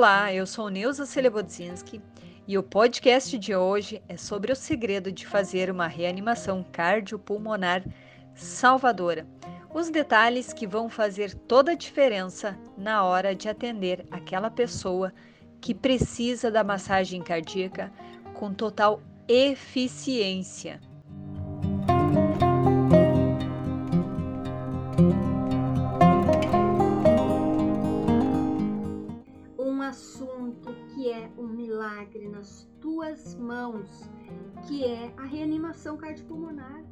Olá, eu sou Neuza Celebodzinski e o podcast de hoje é sobre o segredo de fazer uma reanimação cardiopulmonar salvadora. Os detalhes que vão fazer toda a diferença na hora de atender aquela pessoa que precisa da massagem cardíaca com total eficiência. Milagre nas tuas mãos, que é a reanimação cardiopulmonar.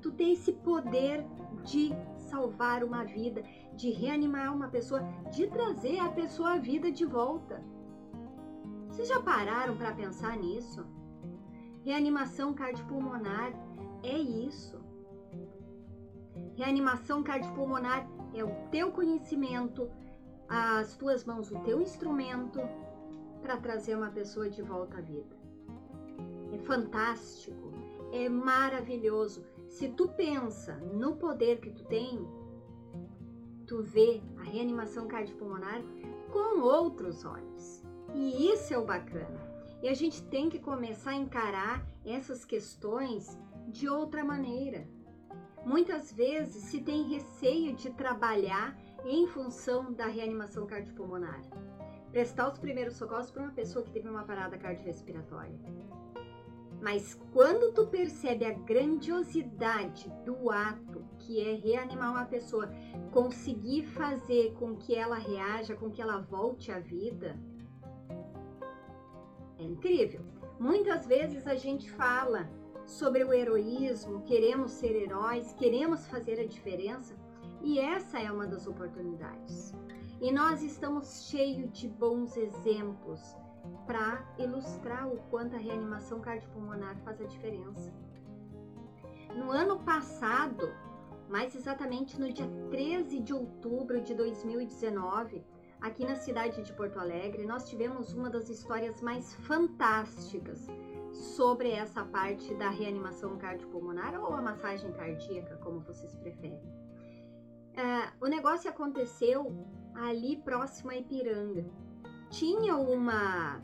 Tu tem esse poder de salvar uma vida, de reanimar uma pessoa, de trazer a pessoa à vida de volta. Vocês já pararam para pensar nisso? Reanimação cardiopulmonar é isso. Reanimação cardiopulmonar é o teu conhecimento, as tuas mãos, o teu instrumento, para trazer uma pessoa de volta à vida. É fantástico, é maravilhoso. Se tu pensa no poder que tu tem, tu vê a reanimação cardiopulmonar com outros olhos. E isso é o bacana. E a gente tem que começar a encarar essas questões de outra maneira. Muitas vezes se tem receio de trabalhar em função da reanimação cardiopulmonar prestar os primeiros socorros para uma pessoa que teve uma parada cardiorrespiratória. Mas quando tu percebe a grandiosidade do ato que é reanimar uma pessoa, conseguir fazer com que ela reaja, com que ela volte à vida, é incrível. Muitas vezes a gente fala sobre o heroísmo, queremos ser heróis, queremos fazer a diferença, e essa é uma das oportunidades. E nós estamos cheios de bons exemplos para ilustrar o quanto a reanimação cardiopulmonar faz a diferença. No ano passado, mais exatamente no dia 13 de outubro de 2019, aqui na cidade de Porto Alegre, nós tivemos uma das histórias mais fantásticas sobre essa parte da reanimação cardiopulmonar ou a massagem cardíaca, como vocês preferem. Uh, o negócio aconteceu ali próximo a Ipiranga. Tinha uma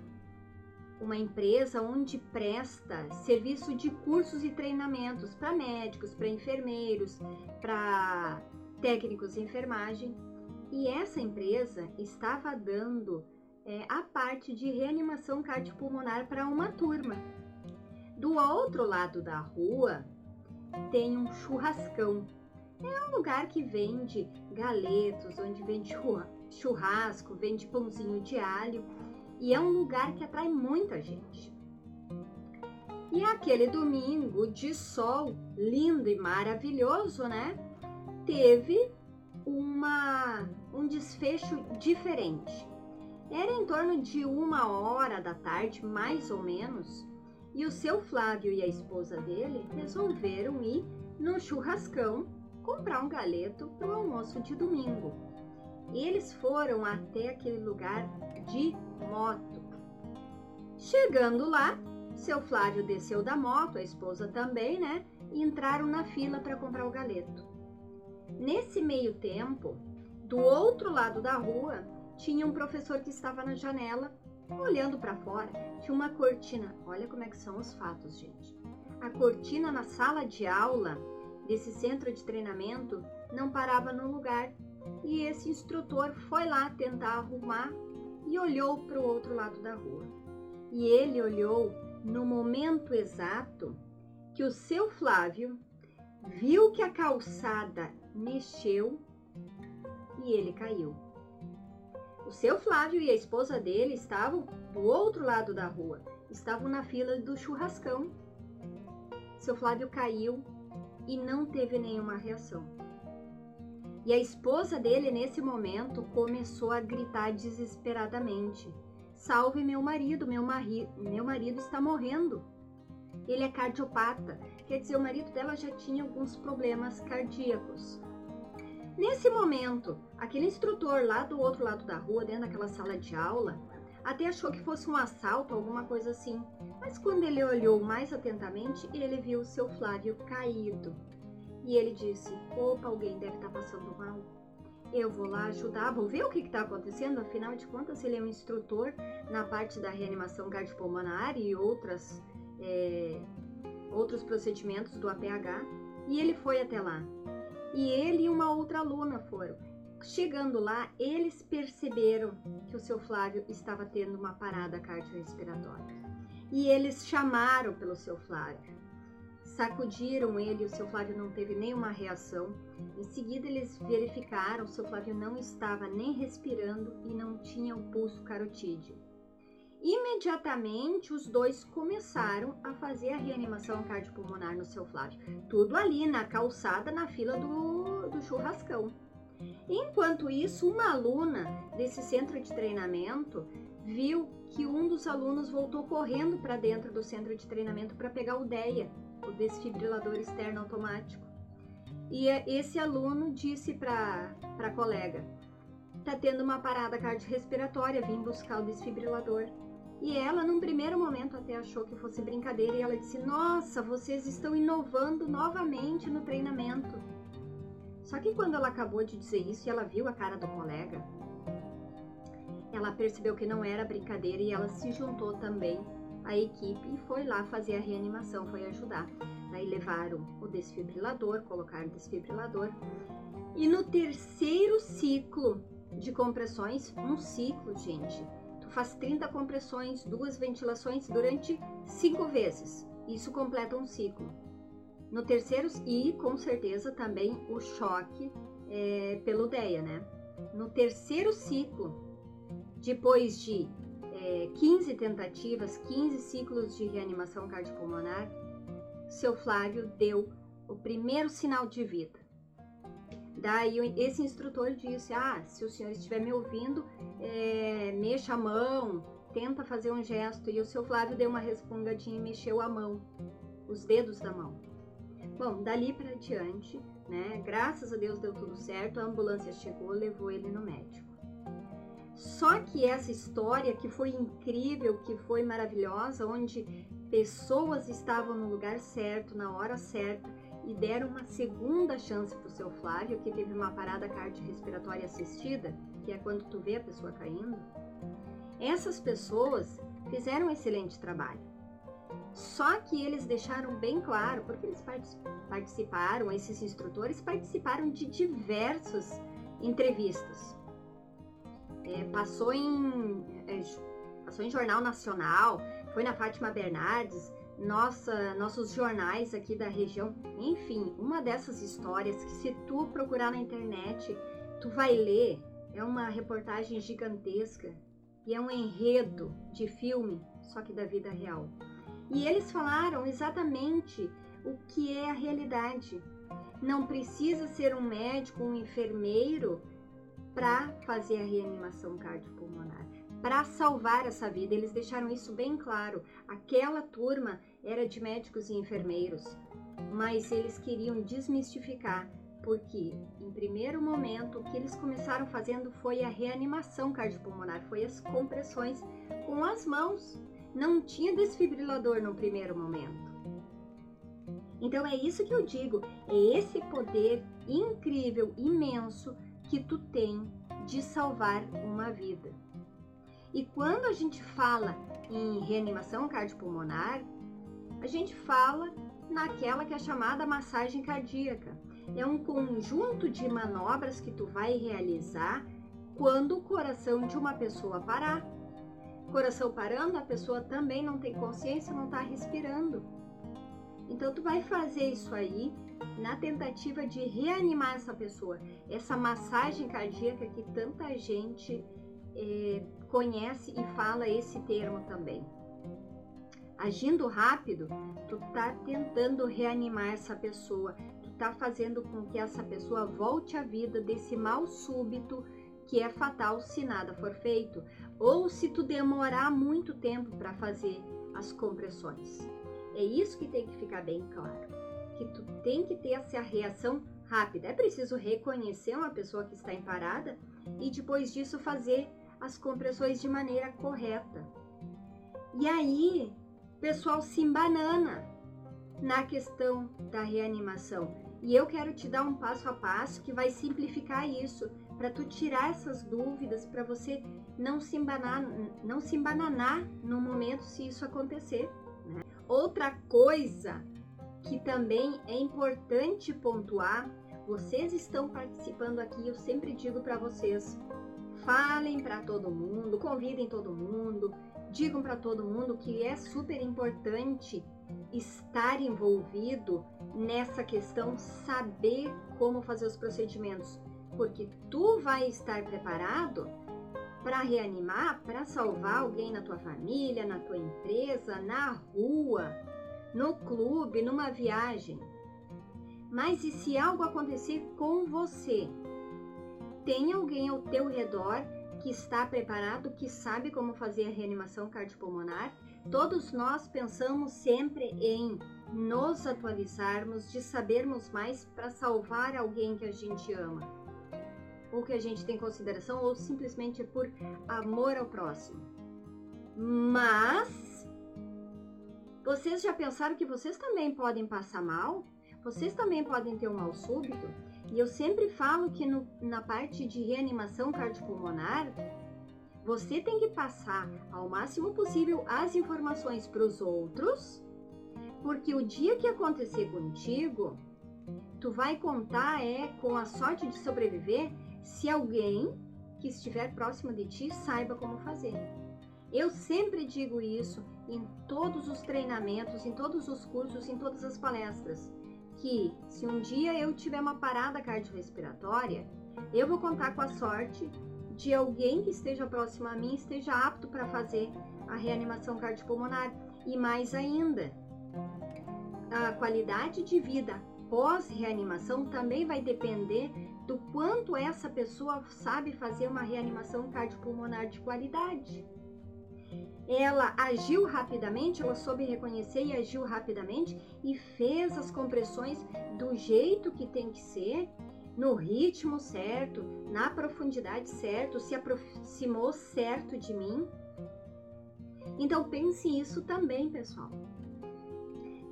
uma empresa onde presta serviço de cursos e treinamentos para médicos, para enfermeiros, para técnicos de enfermagem. E essa empresa estava dando é, a parte de reanimação cardiopulmonar para uma turma. Do outro lado da rua tem um churrascão é um lugar que vende galetos, onde vende churrasco, vende pãozinho de alho e é um lugar que atrai muita gente. E aquele domingo de sol lindo e maravilhoso, né? Teve uma, um desfecho diferente. Era em torno de uma hora da tarde, mais ou menos, e o seu Flávio e a esposa dele resolveram ir no churrascão comprar um galeto para o almoço de domingo. E eles foram até aquele lugar de moto. Chegando lá, seu Flávio desceu da moto, a esposa também, né? E entraram na fila para comprar o galeto. Nesse meio tempo, do outro lado da rua, tinha um professor que estava na janela, olhando para fora. Tinha uma cortina. Olha como é que são os fatos, gente. A cortina na sala de aula desse centro de treinamento não parava no lugar e esse instrutor foi lá tentar arrumar e olhou para o outro lado da rua. E ele olhou no momento exato que o seu Flávio viu que a calçada mexeu e ele caiu. O seu Flávio e a esposa dele estavam do outro lado da rua, estavam na fila do churrascão. Seu Flávio caiu e não teve nenhuma reação. E a esposa dele, nesse momento, começou a gritar desesperadamente: Salve meu marido, meu, mari meu marido está morrendo. Ele é cardiopata, quer dizer, o marido dela já tinha alguns problemas cardíacos. Nesse momento, aquele instrutor lá do outro lado da rua, dentro daquela sala de aula, até achou que fosse um assalto, alguma coisa assim. Mas quando ele olhou mais atentamente, ele viu seu Flávio caído. E ele disse: Opa, alguém deve estar passando mal. eu vou lá ajudar, vou ver o que está acontecendo, afinal de contas ele é um instrutor na parte da reanimação cardiopulmonar e outras, é, outros procedimentos do APH, e ele foi até lá. E ele e uma outra aluna foram. Chegando lá, eles perceberam que o seu Flávio estava tendo uma parada cardiorrespiratória. E eles chamaram pelo seu Flávio. Sacudiram ele, o seu Flávio não teve nenhuma reação. Em seguida, eles verificaram, o seu Flávio não estava nem respirando e não tinha o pulso carotídeo. Imediatamente, os dois começaram a fazer a reanimação cardiopulmonar no seu Flávio. Tudo ali na calçada, na fila do, do churrascão. Enquanto isso, uma aluna desse centro de treinamento viu que um dos alunos voltou correndo para dentro do centro de treinamento para pegar o DEA, o desfibrilador externo automático. E esse aluno disse para a colega: tá tendo uma parada cardiorrespiratória, vim buscar o desfibrilador. E ela, num primeiro momento, até achou que fosse brincadeira e ela disse: Nossa, vocês estão inovando novamente no treinamento. Só que quando ela acabou de dizer isso e ela viu a cara do colega, ela percebeu que não era brincadeira e ela se juntou também à equipe e foi lá fazer a reanimação, foi ajudar. Daí levaram o desfibrilador, colocaram o desfibrilador. E no terceiro ciclo de compressões, um ciclo, gente, tu faz 30 compressões, duas ventilações durante cinco vezes. Isso completa um ciclo. No terceiro, e com certeza também o choque é, pelo DEA, né? No terceiro ciclo, depois de é, 15 tentativas, 15 ciclos de reanimação cardiopulmonar, seu Flávio deu o primeiro sinal de vida. Daí esse instrutor disse: Ah, se o senhor estiver me ouvindo, é, mexa a mão, tenta fazer um gesto. E o seu Flávio deu uma respongadinha e mexeu a mão, os dedos da mão. Bom, dali para diante, né? Graças a Deus deu tudo certo, a ambulância chegou, levou ele no médico. Só que essa história que foi incrível, que foi maravilhosa, onde pessoas estavam no lugar certo, na hora certa e deram uma segunda chance para o seu Flávio, que teve uma parada cardiorrespiratória assistida, que é quando tu vê a pessoa caindo. Essas pessoas fizeram um excelente trabalho. Só que eles deixaram bem claro, porque eles participaram, esses instrutores participaram de diversas entrevistas. É, passou, em, é, passou em jornal nacional, foi na Fátima Bernardes, nossa, nossos jornais aqui da região. Enfim, uma dessas histórias que se tu procurar na internet, tu vai ler. É uma reportagem gigantesca e é um enredo de filme, só que da vida real. E eles falaram exatamente o que é a realidade. Não precisa ser um médico, um enfermeiro para fazer a reanimação cardiopulmonar, para salvar essa vida. Eles deixaram isso bem claro. Aquela turma era de médicos e enfermeiros, mas eles queriam desmistificar, porque em primeiro momento o que eles começaram fazendo foi a reanimação cardiopulmonar, foi as compressões com as mãos não tinha desfibrilador no primeiro momento. Então é isso que eu digo, é esse poder incrível, imenso que tu tem de salvar uma vida. E quando a gente fala em reanimação cardiopulmonar, a gente fala naquela que é chamada massagem cardíaca. É um conjunto de manobras que tu vai realizar quando o coração de uma pessoa parar coração parando, a pessoa também não tem consciência, não está respirando. Então tu vai fazer isso aí na tentativa de reanimar essa pessoa. Essa massagem cardíaca que tanta gente é, conhece e fala esse termo também. Agindo rápido, tu tá tentando reanimar essa pessoa, tu tá fazendo com que essa pessoa volte à vida desse mal súbito que é fatal se nada for feito, ou se tu demorar muito tempo para fazer as compressões. É isso que tem que ficar bem claro, que tu tem que ter essa reação rápida. É preciso reconhecer uma pessoa que está em parada e depois disso fazer as compressões de maneira correta. E aí, pessoal se embanana na questão da reanimação E eu quero te dar um passo a passo que vai simplificar isso, para tu tirar essas dúvidas, para você não se embananar, não se embananar no momento se isso acontecer. Né? Outra coisa que também é importante pontuar, vocês estão participando aqui, eu sempre digo para vocês, falem para todo mundo, convidem todo mundo, digam para todo mundo que é super importante estar envolvido nessa questão, saber como fazer os procedimentos, porque tu vai estar preparado para reanimar, para salvar alguém na tua família, na tua empresa, na rua, no clube, numa viagem. Mas e se algo acontecer com você? Tem alguém ao teu redor que está preparado, que sabe como fazer a reanimação cardiopulmonar? Todos nós pensamos sempre em nos atualizarmos, de sabermos mais para salvar alguém que a gente ama, ou que a gente tem consideração, ou simplesmente por amor ao próximo. Mas vocês já pensaram que vocês também podem passar mal? Vocês também podem ter um mal súbito? E eu sempre falo que no, na parte de reanimação cardiopulmonar, você tem que passar ao máximo possível as informações para os outros, porque o dia que acontecer contigo, tu vai contar é com a sorte de sobreviver se alguém que estiver próximo de ti saiba como fazer. Eu sempre digo isso em todos os treinamentos, em todos os cursos, em todas as palestras, que se um dia eu tiver uma parada cardiorrespiratória, eu vou contar com a sorte de alguém que esteja próximo a mim esteja apto para fazer a reanimação cardiopulmonar. E mais ainda, a qualidade de vida pós-reanimação também vai depender do quanto essa pessoa sabe fazer uma reanimação cardiopulmonar de qualidade. Ela agiu rapidamente, ela soube reconhecer e agiu rapidamente e fez as compressões do jeito que tem que ser no ritmo certo, na profundidade certo, se aproximou certo de mim. Então pense isso também, pessoal.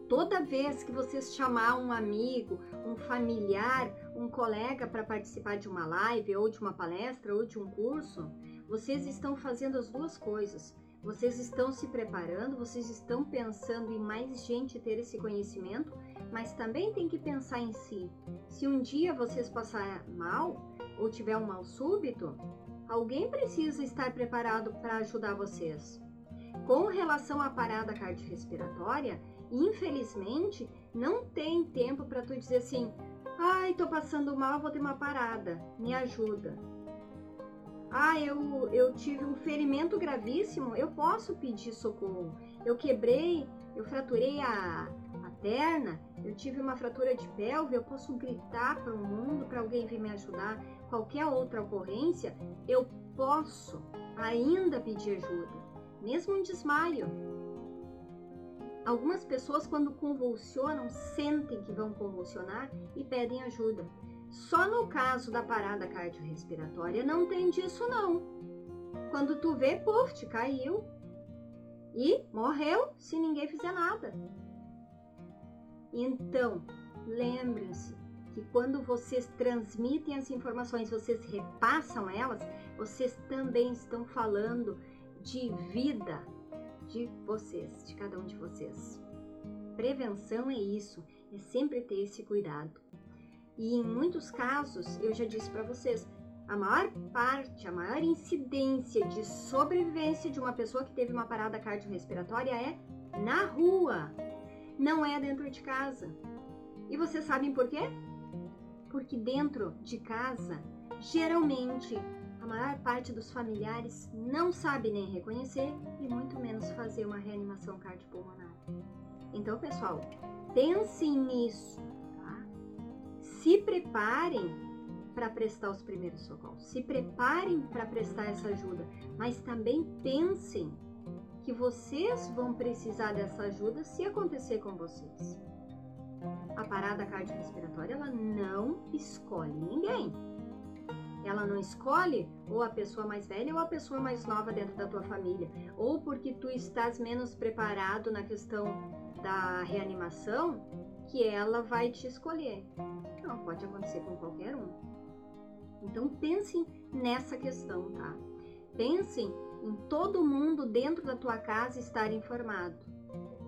Toda vez que vocês chamar um amigo, um familiar, um colega para participar de uma live ou de uma palestra ou de um curso, vocês estão fazendo as duas coisas. Vocês estão se preparando, vocês estão pensando em mais gente ter esse conhecimento, mas também tem que pensar em si. Se um dia vocês passar mal ou tiver um mal súbito, alguém precisa estar preparado para ajudar vocês. Com relação à parada cardiorrespiratória, infelizmente, não tem tempo para tu dizer assim: "Ai, tô passando mal, vou ter uma parada, me ajuda". Ah, eu, eu tive um ferimento gravíssimo, eu posso pedir socorro. Eu quebrei, eu fraturei a, a perna, eu tive uma fratura de pelve, eu posso gritar para o mundo para alguém vir me ajudar. Qualquer outra ocorrência, eu posso ainda pedir ajuda, mesmo um desmaio. Algumas pessoas, quando convulsionam, sentem que vão convulsionar e pedem ajuda. Só no caso da parada cardiorrespiratória não tem disso não. Quando tu vê, puf, te caiu e morreu se ninguém fizer nada. Então, lembrem-se que quando vocês transmitem as informações, vocês repassam elas, vocês também estão falando de vida de vocês, de cada um de vocês. Prevenção é isso, é sempre ter esse cuidado. E em muitos casos, eu já disse para vocês, a maior parte, a maior incidência de sobrevivência de uma pessoa que teve uma parada cardiorrespiratória é na rua, não é dentro de casa. E vocês sabem por quê? Porque dentro de casa, geralmente, a maior parte dos familiares não sabe nem reconhecer muito menos fazer uma reanimação cardiopulmonar. Então, pessoal, pensem nisso se preparem para prestar os primeiros socorros, se preparem para prestar essa ajuda, mas também pensem que vocês vão precisar dessa ajuda se acontecer com vocês. A parada cardiorrespiratória ela não escolhe ninguém. Ela não escolhe ou a pessoa mais velha ou a pessoa mais nova dentro da tua família, ou porque tu estás menos preparado na questão da reanimação, que ela vai te escolher. Não, pode acontecer com qualquer um. Então pensem nessa questão, tá? Pensem em todo mundo dentro da tua casa estar informado.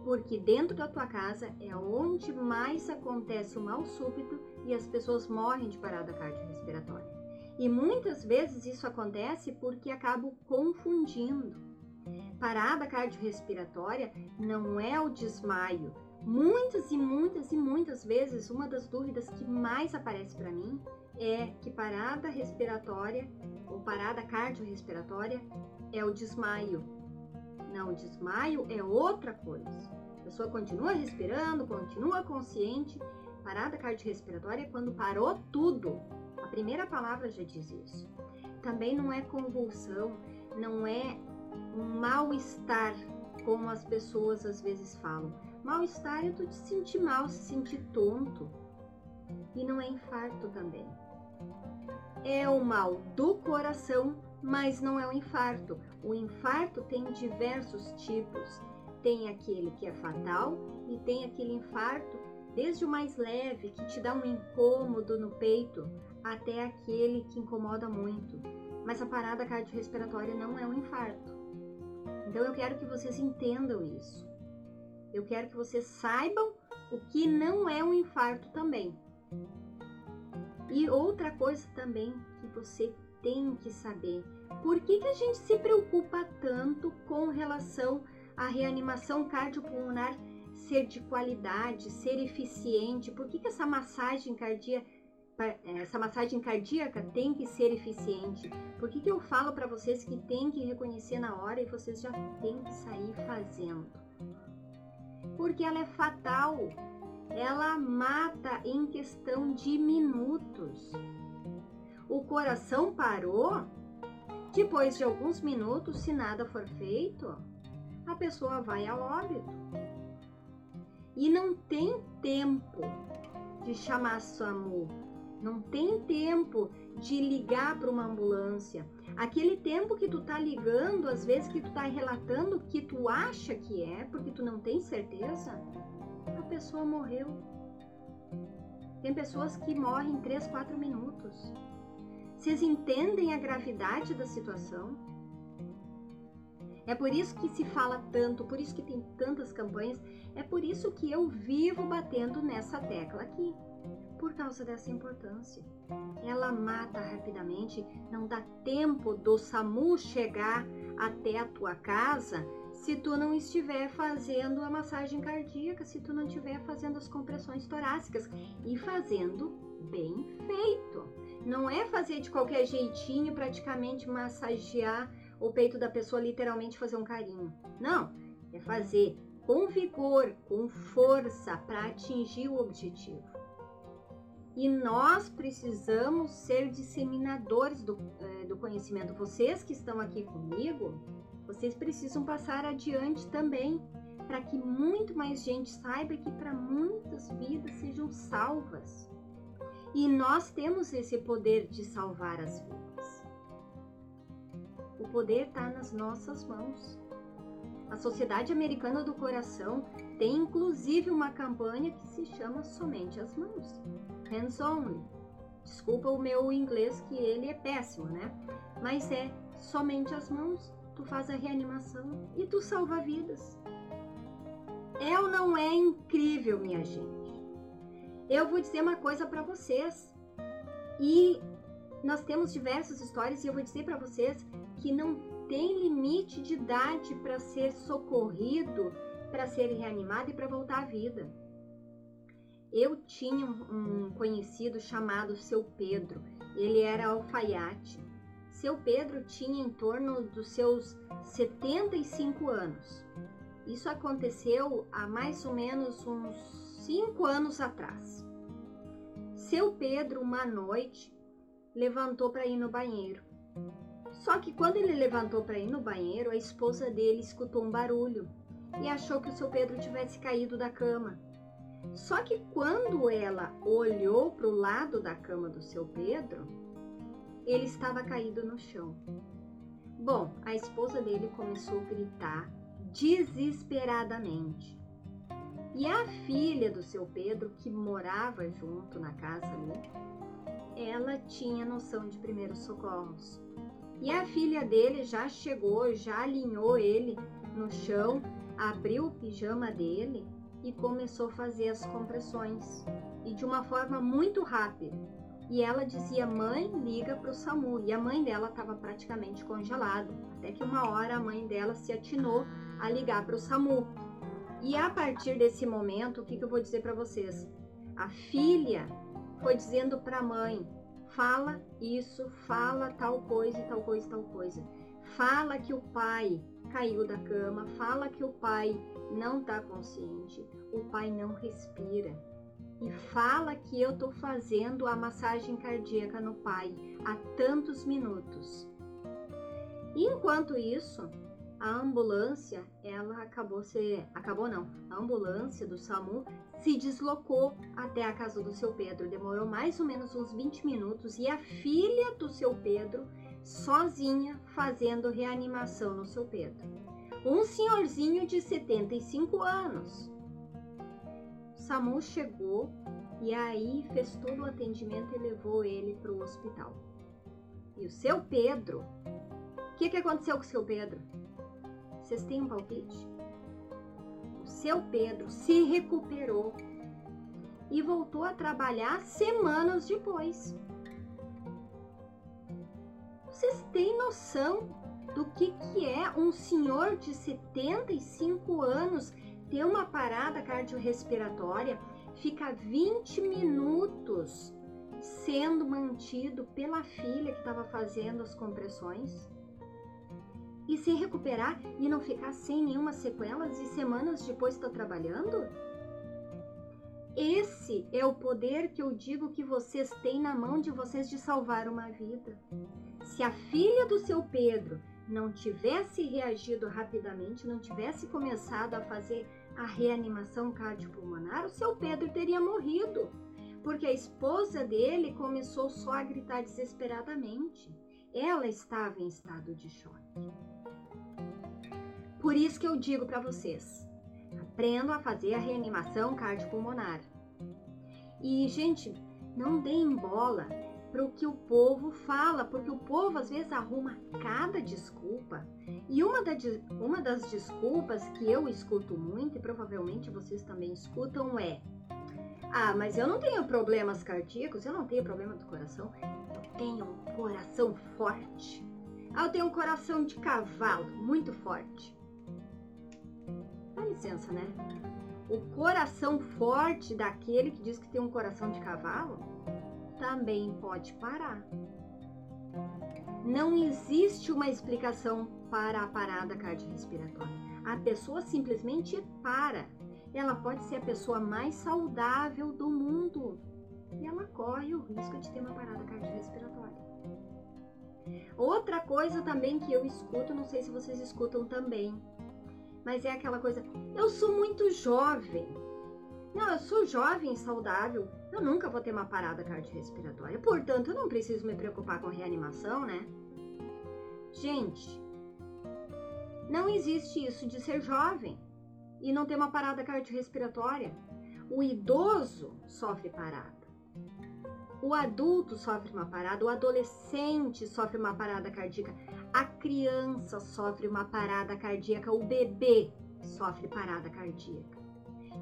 Porque dentro da tua casa é onde mais acontece o mal súbito e as pessoas morrem de parada cardiorrespiratória. E muitas vezes isso acontece porque acabo confundindo. Parada cardiorrespiratória não é o desmaio. Muitas e muitas e muitas vezes, uma das dúvidas que mais aparece para mim é que parada respiratória ou parada cardiorrespiratória é o desmaio. Não, o desmaio é outra coisa. A pessoa continua respirando, continua consciente. Parada cardiorrespiratória é quando parou tudo primeira palavra já diz isso. Também não é convulsão, não é um mal-estar, como as pessoas às vezes falam. Mal-estar é tu te sentir mal, se sentir tonto. E não é infarto também. É o mal do coração, mas não é o infarto. O infarto tem diversos tipos. Tem aquele que é fatal e tem aquele infarto, desde o mais leve, que te dá um incômodo no peito, até aquele que incomoda muito. Mas a parada cardiorrespiratória não é um infarto. Então eu quero que vocês entendam isso. Eu quero que vocês saibam o que não é um infarto também. E outra coisa também que você tem que saber: por que, que a gente se preocupa tanto com relação à reanimação cardiopulmonar ser de qualidade, ser eficiente? Por que, que essa massagem cardíaca essa massagem cardíaca tem que ser eficiente. Por que, que eu falo para vocês que tem que reconhecer na hora e vocês já tem que sair fazendo? Porque ela é fatal. Ela mata em questão de minutos. O coração parou, depois de alguns minutos, se nada for feito, a pessoa vai ao óbito. E não tem tempo de chamar SAMU não tem tempo de ligar para uma ambulância. Aquele tempo que tu tá ligando, às vezes que tu tá relatando que tu acha que é, porque tu não tem certeza, a pessoa morreu. Tem pessoas que morrem em 3, 4 minutos. Vocês entendem a gravidade da situação? É por isso que se fala tanto, por isso que tem tantas campanhas, é por isso que eu vivo batendo nessa tecla aqui por causa dessa importância. Ela mata rapidamente, não dá tempo do SAMU chegar até a tua casa se tu não estiver fazendo a massagem cardíaca, se tu não estiver fazendo as compressões torácicas e fazendo bem feito. Não é fazer de qualquer jeitinho, praticamente massagear o peito da pessoa, literalmente fazer um carinho. Não, é fazer com vigor, com força para atingir o objetivo. E nós precisamos ser disseminadores do, é, do conhecimento. Vocês que estão aqui comigo, vocês precisam passar adiante também, para que muito mais gente saiba que para muitas vidas sejam salvas. E nós temos esse poder de salvar as vidas. O poder está nas nossas mãos. A Sociedade Americana do Coração tem inclusive uma campanha que se chama Somente as Mãos hands on. Desculpa o meu inglês que ele é péssimo, né? Mas é somente as mãos, tu faz a reanimação e tu salva vidas. É ou não é incrível, minha gente? Eu vou dizer uma coisa para vocês. E nós temos diversas histórias e eu vou dizer para vocês que não tem limite de idade para ser socorrido, para ser reanimado e para voltar à vida. Eu tinha um conhecido chamado Seu Pedro. Ele era alfaiate. Seu Pedro tinha em torno dos seus 75 anos. Isso aconteceu há mais ou menos uns 5 anos atrás. Seu Pedro, uma noite, levantou para ir no banheiro. Só que quando ele levantou para ir no banheiro, a esposa dele escutou um barulho e achou que o seu Pedro tivesse caído da cama. Só que quando ela olhou para o lado da cama do seu Pedro, ele estava caído no chão. Bom, a esposa dele começou a gritar desesperadamente. E a filha do seu Pedro, que morava junto na casa ali, ela tinha noção de primeiros socorros. E a filha dele já chegou, já alinhou ele no chão, abriu o pijama dele e começou a fazer as compressões. E de uma forma muito rápida. E ela dizia: Mãe, liga para o SAMU. E a mãe dela estava praticamente congelada. Até que uma hora a mãe dela se atinou a ligar para o SAMU. E a partir desse momento, o que, que eu vou dizer para vocês? A filha foi dizendo para a mãe: fala isso, fala tal coisa e tal coisa tal coisa. Fala que o pai caiu da cama, fala que o pai não está consciente, o pai não respira. E fala que eu estou fazendo a massagem cardíaca no pai há tantos minutos. E enquanto isso, a ambulância, ela acabou se acabou não. A ambulância do SAMU se deslocou até a casa do seu Pedro. Demorou mais ou menos uns 20 minutos e a filha do seu Pedro sozinha fazendo reanimação no seu Pedro. Um senhorzinho de 75 anos. SAMU chegou e aí fez todo o atendimento e levou ele para o hospital. E o seu Pedro, o que, que aconteceu com o seu Pedro? Vocês têm um palpite? O seu Pedro se recuperou e voltou a trabalhar semanas depois. Vocês têm noção do que, que é um senhor de 75 anos ter uma parada cardiorrespiratória, fica 20 minutos sendo mantido pela filha que estava fazendo as compressões? E se recuperar e não ficar sem nenhuma sequelas e semanas depois estar trabalhando? Esse é o poder que eu digo que vocês têm na mão de vocês de salvar uma vida. Se a filha do seu Pedro não tivesse reagido rapidamente, não tivesse começado a fazer a reanimação cardiopulmonar, o seu Pedro teria morrido, porque a esposa dele começou só a gritar desesperadamente. Ela estava em estado de choque. Por isso que eu digo para vocês, aprendam a fazer a reanimação cardiopulmonar. E, gente, não deem bola para o que o povo fala, porque o povo às vezes arruma cada desculpa. E uma, da, uma das desculpas que eu escuto muito, e provavelmente vocês também escutam, é: Ah, mas eu não tenho problemas cardíacos, eu não tenho problema do coração, eu tenho um coração forte. Ah, eu tenho um coração de cavalo muito forte licença, né? O coração forte daquele que diz que tem um coração de cavalo também pode parar. Não existe uma explicação para a parada cardiorrespiratória. A pessoa simplesmente para. Ela pode ser a pessoa mais saudável do mundo e ela corre o risco de ter uma parada cardiorrespiratória. Outra coisa também que eu escuto, não sei se vocês escutam também, mas é aquela coisa, eu sou muito jovem. Não, eu sou jovem saudável, eu nunca vou ter uma parada cardiorrespiratória, portanto, eu não preciso me preocupar com reanimação, né? Gente, não existe isso de ser jovem e não ter uma parada cardiorrespiratória. O idoso sofre parada. O adulto sofre uma parada, o adolescente sofre uma parada cardíaca, a criança sofre uma parada cardíaca, o bebê sofre parada cardíaca.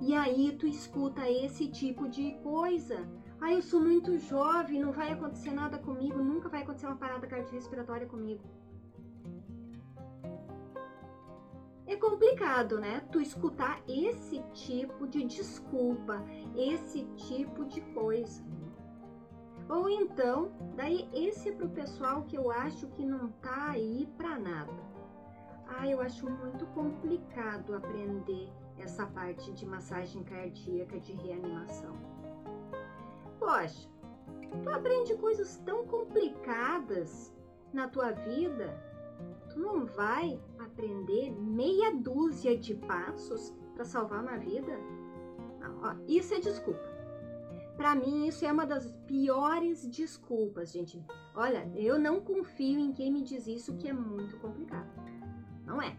E aí tu escuta esse tipo de coisa. Ah, eu sou muito jovem, não vai acontecer nada comigo, nunca vai acontecer uma parada cardiorrespiratória comigo. É complicado, né? Tu escutar esse tipo de desculpa, esse tipo de coisa. Ou então, daí esse é pro pessoal que eu acho que não tá aí para nada. Ah, eu acho muito complicado aprender essa parte de massagem cardíaca de reanimação. Poxa, tu aprende coisas tão complicadas na tua vida, tu não vai aprender meia dúzia de passos para salvar uma vida? Não, ó, isso é desculpa. Para mim, isso é uma das piores desculpas, gente. Olha, eu não confio em quem me diz isso, que é muito complicado. Não é.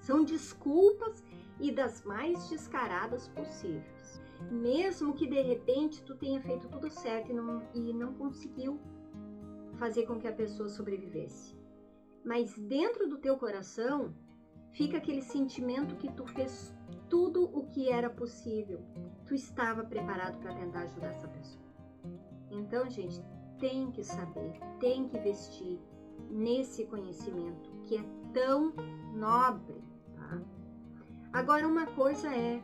São desculpas e das mais descaradas possíveis. Mesmo que de repente tu tenha feito tudo certo e não, e não conseguiu fazer com que a pessoa sobrevivesse. Mas dentro do teu coração fica aquele sentimento que tu fez tudo o que era possível. Tu estava preparado para tentar ajudar essa pessoa. Então, gente, tem que saber, tem que vestir nesse conhecimento que é tão nobre, tá? Agora, uma coisa é,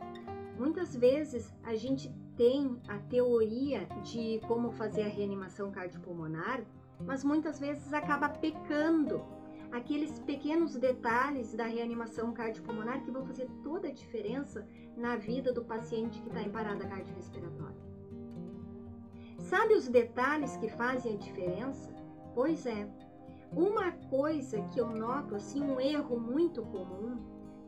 muitas vezes a gente tem a teoria de como fazer a reanimação cardiopulmonar, mas muitas vezes acaba pecando aqueles pequenos detalhes da reanimação cardiopulmonar que vão fazer toda a diferença na vida do paciente que está em parada cardiorrespiratória. Sabe os detalhes que fazem a diferença? Pois é, uma coisa que eu noto, assim, um erro muito comum,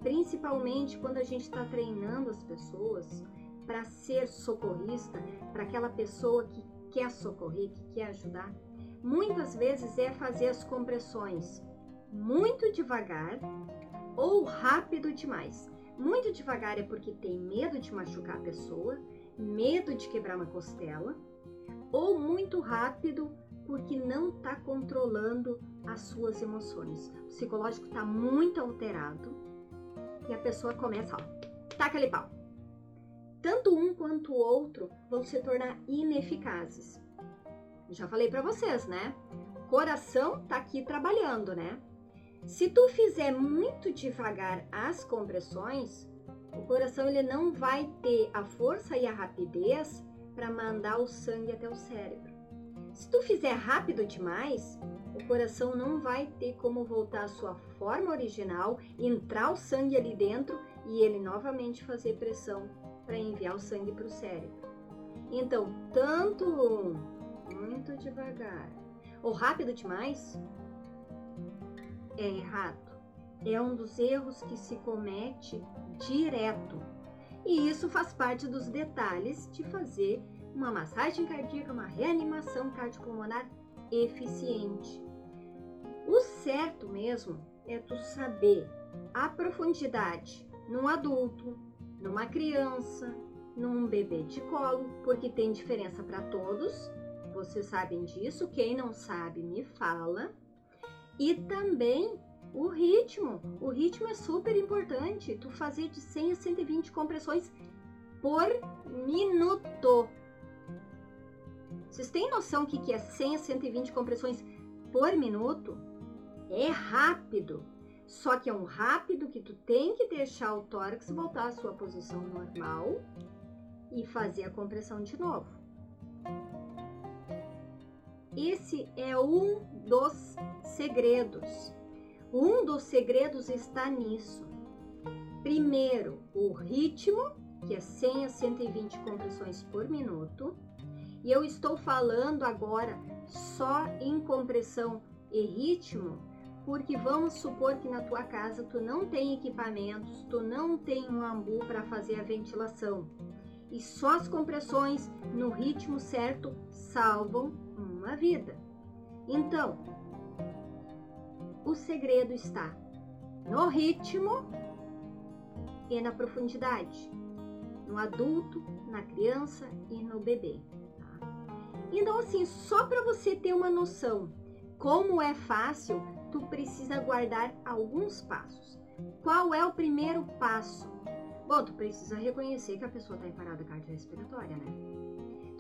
principalmente quando a gente está treinando as pessoas para ser socorrista, para aquela pessoa que quer socorrer, que quer ajudar, muitas vezes é fazer as compressões muito devagar ou rápido demais. Muito devagar é porque tem medo de machucar a pessoa, medo de quebrar uma costela, ou muito rápido porque não está controlando as suas emoções. O psicológico está muito alterado e a pessoa começa, ó, taca ali pau. Tanto um quanto o outro vão se tornar ineficazes. Já falei para vocês, né? Coração tá aqui trabalhando, né? Se tu fizer muito devagar as compressões, o coração ele não vai ter a força e a rapidez para mandar o sangue até o cérebro. Se tu fizer rápido demais, o coração não vai ter como voltar à sua forma original, entrar o sangue ali dentro e ele novamente fazer pressão para enviar o sangue para o cérebro. Então, tanto muito devagar ou rápido demais é errado. É um dos erros que se comete direto e isso faz parte dos detalhes de fazer uma massagem cardíaca, uma reanimação cardiopulmonar eficiente. O certo mesmo é tu saber a profundidade num adulto, numa criança, num bebê de colo, porque tem diferença para todos. Vocês sabem disso, quem não sabe me fala. E também o ritmo, o ritmo é super importante. Tu fazer de 100 a 120 compressões por minuto. Vocês têm noção que que é 100 a 120 compressões por minuto? É rápido. Só que é um rápido que tu tem que deixar o tórax voltar à sua posição normal e fazer a compressão de novo. Esse é um dos segredos um dos segredos está nisso. Primeiro, o ritmo, que é 100 a 120 compressões por minuto. E eu estou falando agora só em compressão e ritmo, porque vamos supor que na tua casa tu não tem equipamentos, tu não tem um ambu para fazer a ventilação. E só as compressões no ritmo certo salvam uma vida. Então, o segredo está no ritmo e na profundidade, no adulto, na criança e no bebê. Tá? Então, assim, só para você ter uma noção como é fácil, tu precisa guardar alguns passos. Qual é o primeiro passo? Bom, tu precisa reconhecer que a pessoa está em parada cardiorrespiratória, né?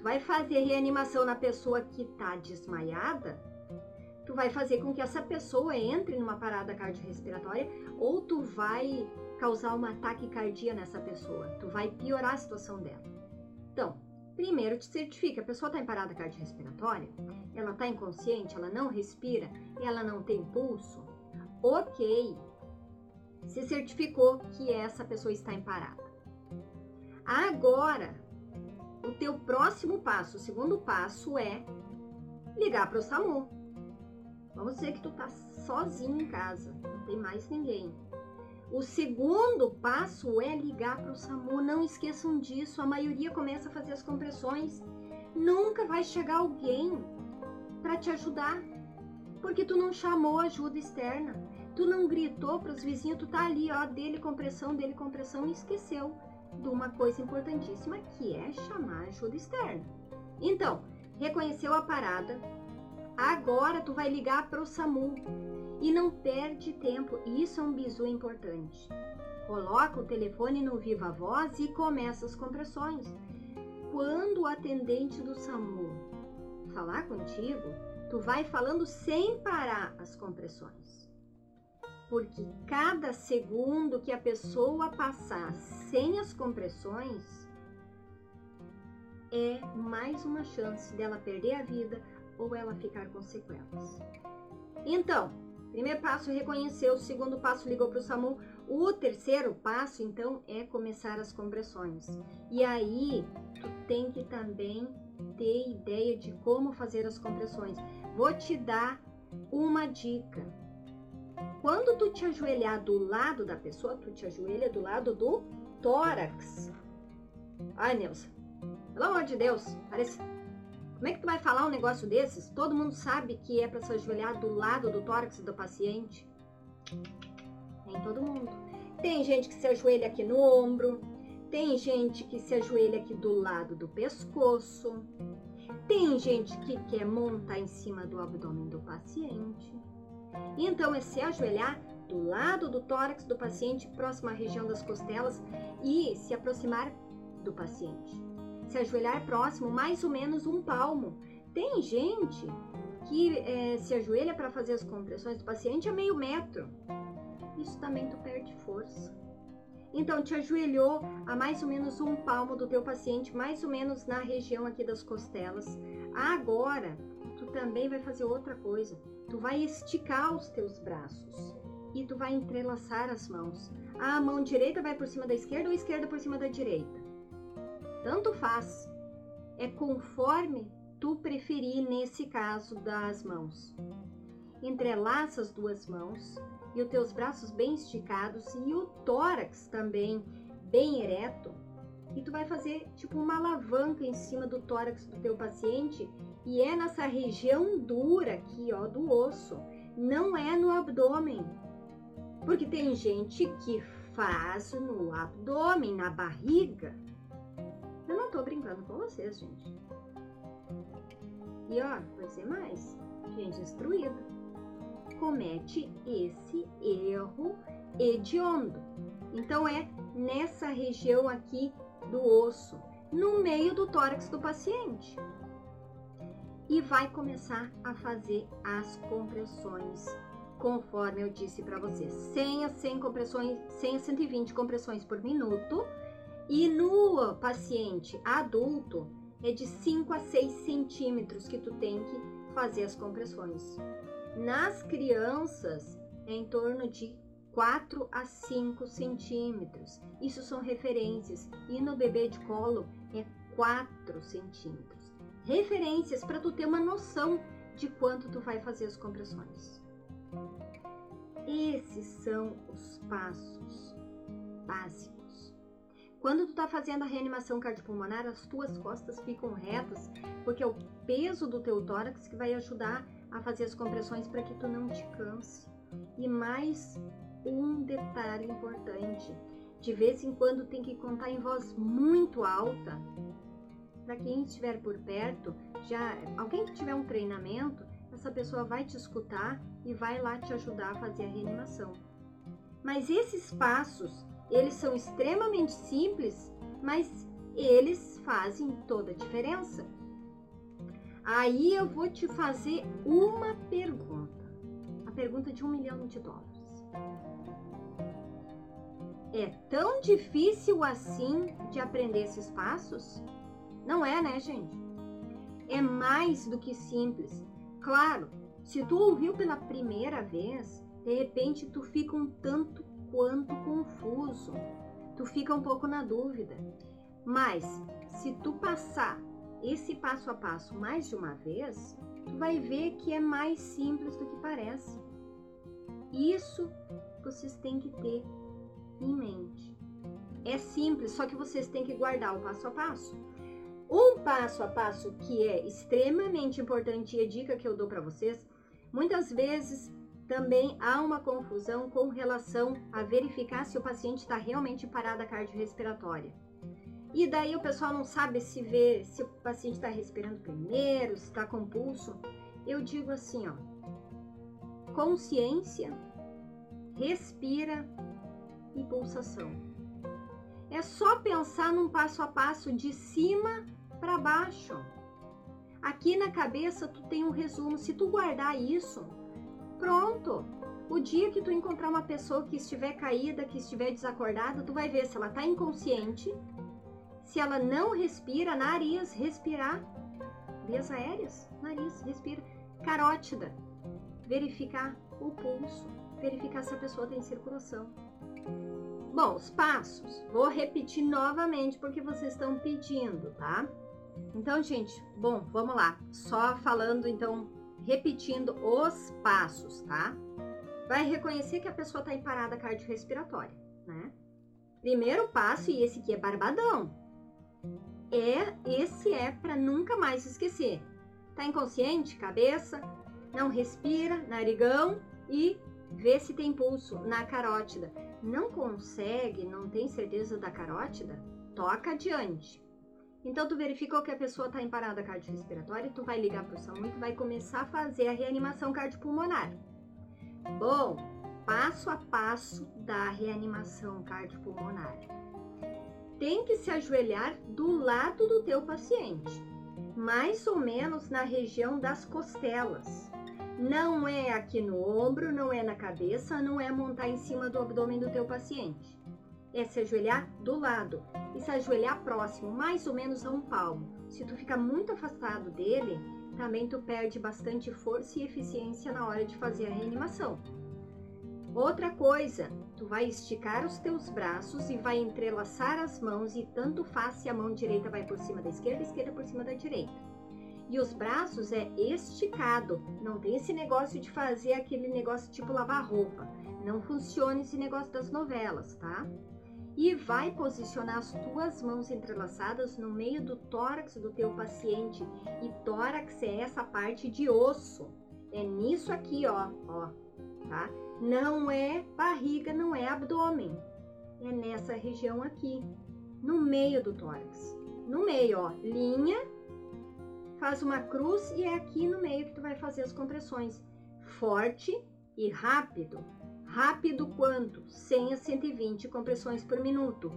Vai fazer reanimação na pessoa que está desmaiada, tu vai fazer com que essa pessoa entre numa parada cardiorrespiratória ou tu vai causar uma taquicardia nessa pessoa, tu vai piorar a situação dela. Então, primeiro te certifica, a pessoa está em parada cardiorrespiratória, ela está inconsciente, ela não respira, ela não tem pulso, ok, se certificou que essa pessoa está em parada. Agora, o teu próximo passo, o segundo passo é ligar para o SAMU. Vamos dizer que tu tá sozinho em casa, não tem mais ninguém. O segundo passo é ligar para o SAMU. Não esqueçam disso. A maioria começa a fazer as compressões. Nunca vai chegar alguém para te ajudar, porque tu não chamou ajuda externa. Tu não gritou para os vizinhos, tu tá ali, ó, dele compressão, dele compressão e esqueceu de uma coisa importantíssima que é chamar ajuda externa. Então, reconheceu a parada, agora tu vai ligar para o SAMU e não perde tempo. Isso é um bizu importante. Coloca o telefone no viva voz e começa as compressões. Quando o atendente do SAMU falar contigo, tu vai falando sem parar as compressões. Porque cada segundo que a pessoa passar sem as compressões é mais uma chance dela perder a vida ou ela ficar com sequelas. Então, primeiro passo reconheceu, o segundo passo ligou para o SAMU, o terceiro passo então é começar as compressões. E aí tu tem que também ter ideia de como fazer as compressões. Vou te dar uma dica. Quando tu te ajoelhar do lado da pessoa, tu te ajoelha do lado do tórax. Ai, Neuza, pelo amor de Deus, parece. Como é que tu vai falar um negócio desses? Todo mundo sabe que é para se ajoelhar do lado do tórax do paciente. Nem todo mundo. Tem gente que se ajoelha aqui no ombro, tem gente que se ajoelha aqui do lado do pescoço. Tem gente que quer montar em cima do abdômen do paciente. Então é se ajoelhar do lado do tórax do paciente, próximo à região das costelas e se aproximar do paciente se ajoelhar próximo, mais ou menos um palmo. Tem gente que é, se ajoelha para fazer as compressões do paciente a meio metro. Isso também tu perde força. Então, te ajoelhou a mais ou menos um palmo do teu paciente, mais ou menos na região aqui das costelas. Agora, tu também vai fazer outra coisa. Tu vai esticar os teus braços e tu vai entrelaçar as mãos. A mão direita vai por cima da esquerda ou a esquerda por cima da direita. Tanto faz. É conforme tu preferir nesse caso das mãos. Entrelaça as duas mãos e os teus braços bem esticados e o tórax também bem ereto. E tu vai fazer tipo uma alavanca em cima do tórax do teu paciente e é nessa região dura aqui, ó, do osso. Não é no abdômen. Porque tem gente que faz no abdômen, na barriga. Eu não tô brincando com vocês, gente. E ó, vou dizer mais. Gente instruída comete esse erro hediondo. Então é nessa região aqui do osso, no meio do tórax do paciente. E vai começar a fazer as compressões, conforme eu disse para vocês, 100 a 100 compressões, 100 a 120 compressões por minuto e no paciente adulto, é de 5 a 6 centímetros que tu tem que fazer as compressões. Nas crianças, é em torno de 4 a 5 centímetros. Isso são referências. E no bebê de colo é 4 centímetros. Referências para tu ter uma noção de quanto tu vai fazer as compressões. Esses são os passos básicos quando tu tá fazendo a reanimação cardiopulmonar, as tuas costas ficam retas, porque é o peso do teu tórax que vai ajudar a fazer as compressões para que tu não te canse. E mais um detalhe importante, de vez em quando tem que contar em voz muito alta. Para quem estiver por perto, já alguém que tiver um treinamento, essa pessoa vai te escutar e vai lá te ajudar a fazer a reanimação. Mas esses passos eles são extremamente simples, mas eles fazem toda a diferença. Aí eu vou te fazer uma pergunta. A pergunta de um milhão de dólares. É tão difícil assim de aprender esses passos? Não é, né, gente? É mais do que simples. Claro, se tu ouviu pela primeira vez, de repente tu fica um tanto quanto confuso. Tu fica um pouco na dúvida. Mas se tu passar esse passo a passo mais de uma vez, tu vai ver que é mais simples do que parece. Isso vocês têm que ter em mente. É simples, só que vocês têm que guardar o passo a passo. Um passo a passo que é extremamente importante e a dica que eu dou para vocês, muitas vezes também há uma confusão com relação a verificar se o paciente está realmente parada cardiorrespiratória. E daí o pessoal não sabe se vê se o paciente está respirando primeiro, se está com pulso. Eu digo assim, ó, consciência, respira e pulsação. É só pensar num passo a passo de cima para baixo. Aqui na cabeça tu tem um resumo. Se tu guardar isso, pronto. O dia que tu encontrar uma pessoa que estiver caída, que estiver desacordada, tu vai ver se ela está inconsciente, se ela não respira, nariz, respirar. Vias aéreas, nariz, respira. Carótida, verificar o pulso, verificar se a pessoa tem circulação. Bom, os passos, vou repetir novamente porque vocês estão pedindo, tá? Então, gente, bom, vamos lá. Só falando, então, repetindo os passos, tá? Vai reconhecer que a pessoa está em parada cardiorrespiratória, né? Primeiro passo, e esse aqui é barbadão. É, esse é para nunca mais esquecer. Tá inconsciente? Cabeça, não respira, narigão e vê se tem pulso na carótida. Não consegue, não tem certeza da carótida? Toca adiante. Então tu verificou que a pessoa está em parada cardiorrespiratória, tu vai ligar para o SAMU e tu vai começar a fazer a reanimação cardiopulmonar. Bom, passo a passo da reanimação cardiopulmonar. Tem que se ajoelhar do lado do teu paciente, mais ou menos na região das costelas. Não é aqui no ombro, não é na cabeça, não é montar em cima do abdômen do teu paciente. É se ajoelhar do lado e se ajoelhar próximo, mais ou menos a um palmo. Se tu ficar muito afastado dele, também tu perde bastante força e eficiência na hora de fazer a reanimação. Outra coisa, tu vai esticar os teus braços e vai entrelaçar as mãos e tanto faz se a mão direita vai por cima da esquerda, a esquerda por cima da direita. E os braços é esticado. Não tem esse negócio de fazer aquele negócio tipo lavar roupa. Não funciona esse negócio das novelas, tá? E vai posicionar as tuas mãos entrelaçadas no meio do tórax do teu paciente. E tórax é essa parte de osso. É nisso aqui, ó, ó, tá? Não é barriga, não é abdômen. É nessa região aqui, no meio do tórax. No meio, ó, linha faz uma cruz e é aqui no meio que tu vai fazer as compressões. Forte e rápido. Rápido quanto? 100 a 120 compressões por minuto.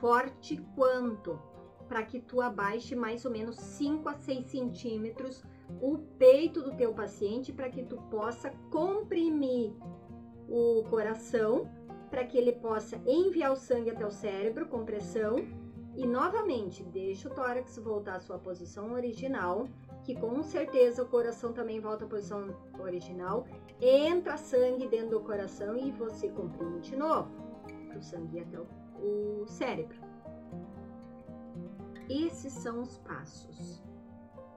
Forte quanto? Para que tu abaixe mais ou menos 5 a 6 centímetros o peito do teu paciente para que tu possa comprimir o coração para que ele possa enviar o sangue até o cérebro com pressão e novamente, deixa o tórax voltar à sua posição original, que com certeza o coração também volta à posição original. Entra sangue dentro do coração e você comprime de novo, para o sangue ir até o cérebro. Esses são os passos.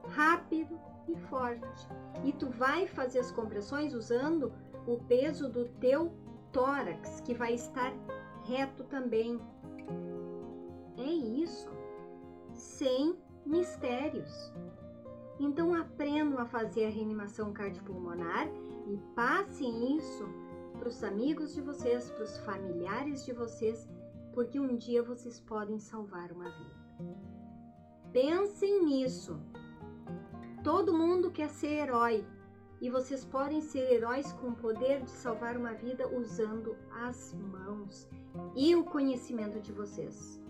Rápido e forte. E tu vai fazer as compressões usando o peso do teu tórax, que vai estar reto também, é isso, sem mistérios. Então aprendam a fazer a reanimação cardiopulmonar e passem isso para os amigos de vocês, para os familiares de vocês, porque um dia vocês podem salvar uma vida. Pensem nisso. Todo mundo quer ser herói e vocês podem ser heróis com o poder de salvar uma vida usando as mãos e o conhecimento de vocês.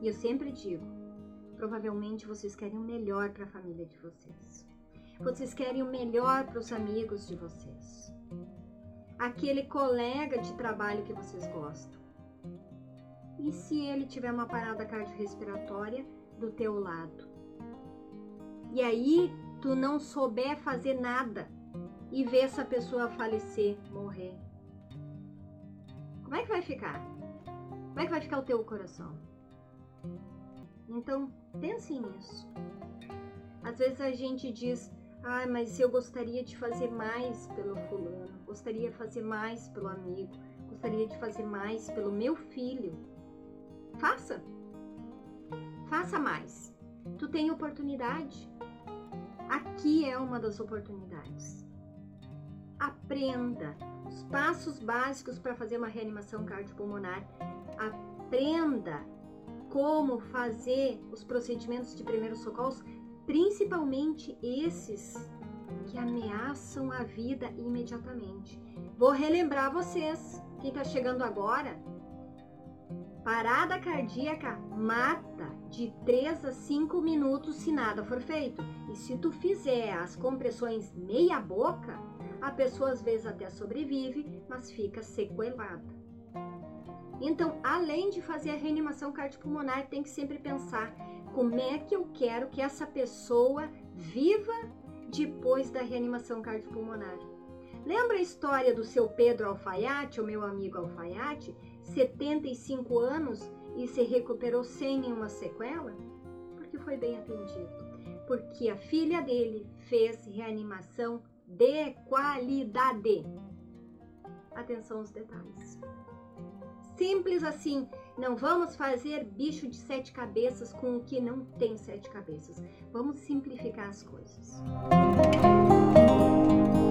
E eu sempre digo, provavelmente vocês querem o melhor para a família de vocês. Vocês querem o melhor para os amigos de vocês. Aquele colega de trabalho que vocês gostam. E se ele tiver uma parada cardiorrespiratória do teu lado? E aí tu não souber fazer nada e ver essa pessoa falecer, morrer. Como é que vai ficar? Como é que vai ficar o teu coração? Então, pense nisso. Às vezes a gente diz, ah, mas eu gostaria de fazer mais pelo fulano, gostaria de fazer mais pelo amigo, gostaria de fazer mais pelo meu filho. Faça. Faça mais. Tu tem oportunidade. Aqui é uma das oportunidades. aprenda os passos básicos para fazer uma reanimação cardiopulmonar. Aprenda como fazer os procedimentos de primeiros socorros, principalmente esses que ameaçam a vida imediatamente. Vou relembrar vocês, quem está chegando agora, parada cardíaca mata de 3 a 5 minutos se nada for feito. E se tu fizer as compressões meia boca, a pessoa às vezes até sobrevive, mas fica sequelada. Então, além de fazer a reanimação cardiopulmonar, tem que sempre pensar como é que eu quero que essa pessoa viva depois da reanimação cardiopulmonar. Lembra a história do seu Pedro Alfaiate, o meu amigo Alfaiate, 75 anos e se recuperou sem nenhuma sequela? Porque foi bem atendido. Porque a filha dele fez reanimação de qualidade. Atenção aos detalhes. Simples assim. Não vamos fazer bicho de sete cabeças com o que não tem sete cabeças. Vamos simplificar as coisas. Música